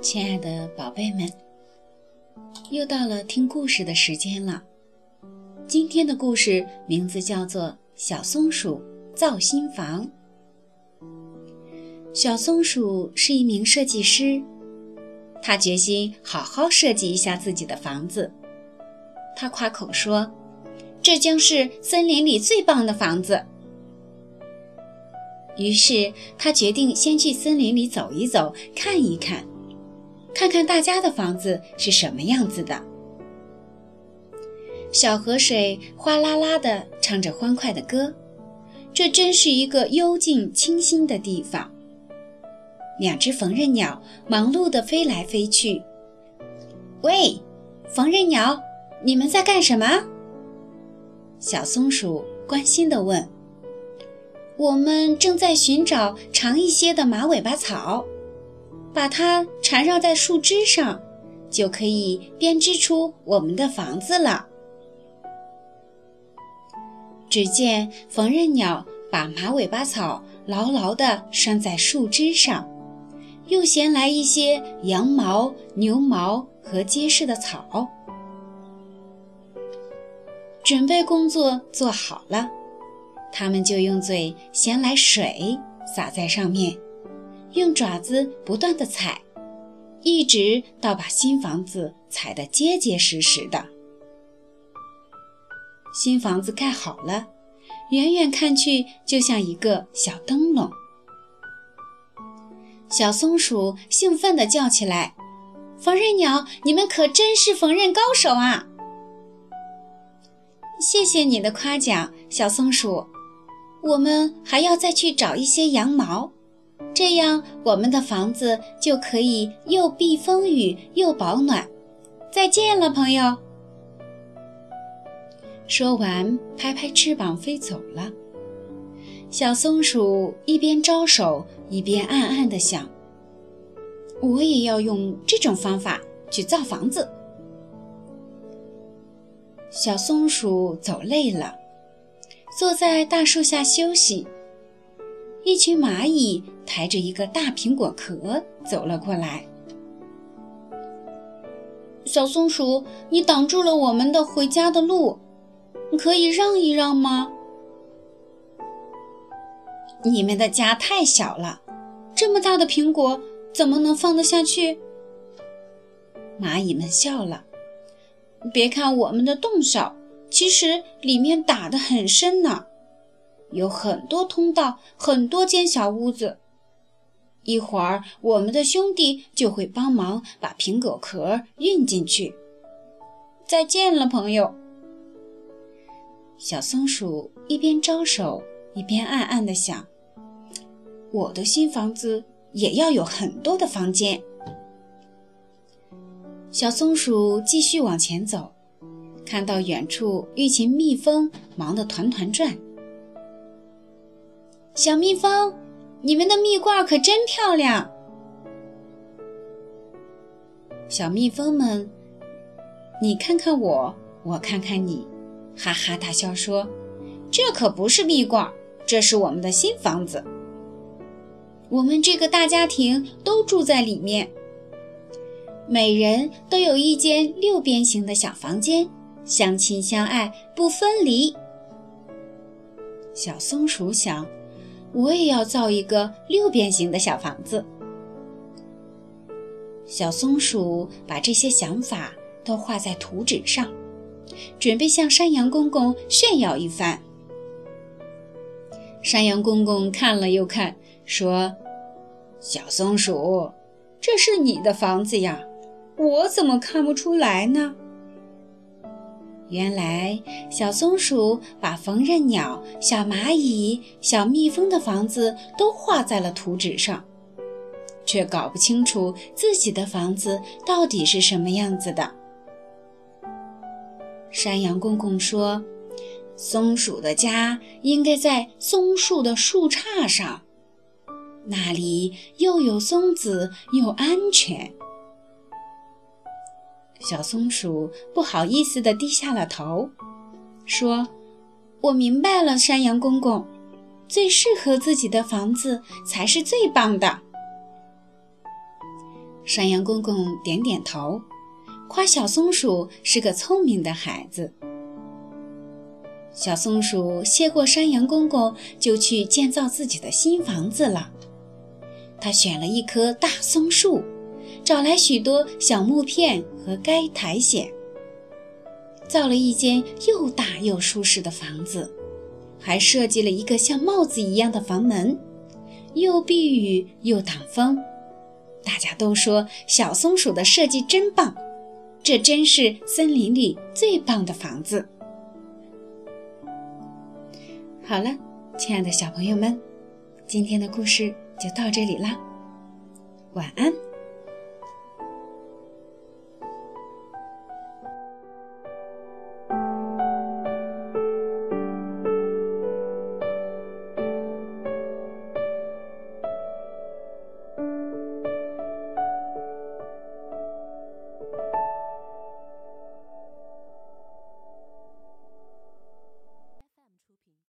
亲爱的宝贝们，又到了听故事的时间了。今天的故事名字叫做《小松鼠造新房》。小松鼠是一名设计师，他决心好好设计一下自己的房子。他夸口说：“这将是森林里最棒的房子。”于是他决定先去森林里走一走，看一看。看看大家的房子是什么样子的。小河水哗啦啦地唱着欢快的歌，这真是一个幽静清新的地方。两只缝纫鸟忙碌地飞来飞去。喂，缝纫鸟，你们在干什么？小松鼠关心地问。我们正在寻找长一些的马尾巴草。把它缠绕在树枝上，就可以编织出我们的房子了。只见缝纫鸟把马尾巴草牢牢地拴在树枝上，又衔来一些羊毛、牛毛和结实的草。准备工作做好了，他们就用嘴衔来水，洒在上面。用爪子不断的踩，一直到把新房子踩得结结实实的。新房子盖好了，远远看去就像一个小灯笼。小松鼠兴奋地叫起来：“缝纫鸟，你们可真是缝纫高手啊！”谢谢你的夸奖，小松鼠。我们还要再去找一些羊毛。这样，我们的房子就可以又避风雨又保暖。再见了，朋友。说完，拍拍翅膀飞走了。小松鼠一边招手，一边暗暗地想：“我也要用这种方法去造房子。”小松鼠走累了，坐在大树下休息。一群蚂蚁抬着一个大苹果壳走了过来。小松鼠，你挡住了我们的回家的路，你可以让一让吗？你们的家太小了，这么大的苹果怎么能放得下去？蚂蚁们笑了。别看我们的洞小，其实里面打得很深呢。有很多通道，很多间小屋子。一会儿，我们的兄弟就会帮忙把苹果壳运进去。再见了，朋友。小松鼠一边招手，一边暗暗地想：“我的新房子也要有很多的房间。”小松鼠继续往前走，看到远处一群蜜蜂忙得团团转。小蜜蜂，你们的蜜罐可真漂亮！小蜜蜂们，你看看我，我看看你，哈哈大笑说：“这可不是蜜罐，这是我们的新房子。我们这个大家庭都住在里面，每人都有一间六边形的小房间，相亲相爱不分离。”小松鼠想。我也要造一个六边形的小房子。小松鼠把这些想法都画在图纸上，准备向山羊公公炫耀一番。山羊公公看了又看，说：“小松鼠，这是你的房子呀，我怎么看不出来呢？”原来，小松鼠把缝纫鸟、小蚂蚁、小蜜蜂的房子都画在了图纸上，却搞不清楚自己的房子到底是什么样子的。山羊公公说：“松鼠的家应该在松树的树杈上，那里又有松子又安全。”小松鼠不好意思地低下了头，说：“我明白了，山羊公公，最适合自己的房子才是最棒的。山羊公公点点头，夸小松鼠是个聪明的孩子。小松鼠谢过山羊公公，就去建造自己的新房子了。他选了一棵大松树，找来许多小木片和该苔藓，造了一间又大又舒适的房子，还设计了一个像帽子一样的房门，又避雨又挡风。大家都说小松鼠的设计真棒，这真是森林里最棒的房子。好了，亲爱的小朋友们，今天的故事就到这里啦，晚安。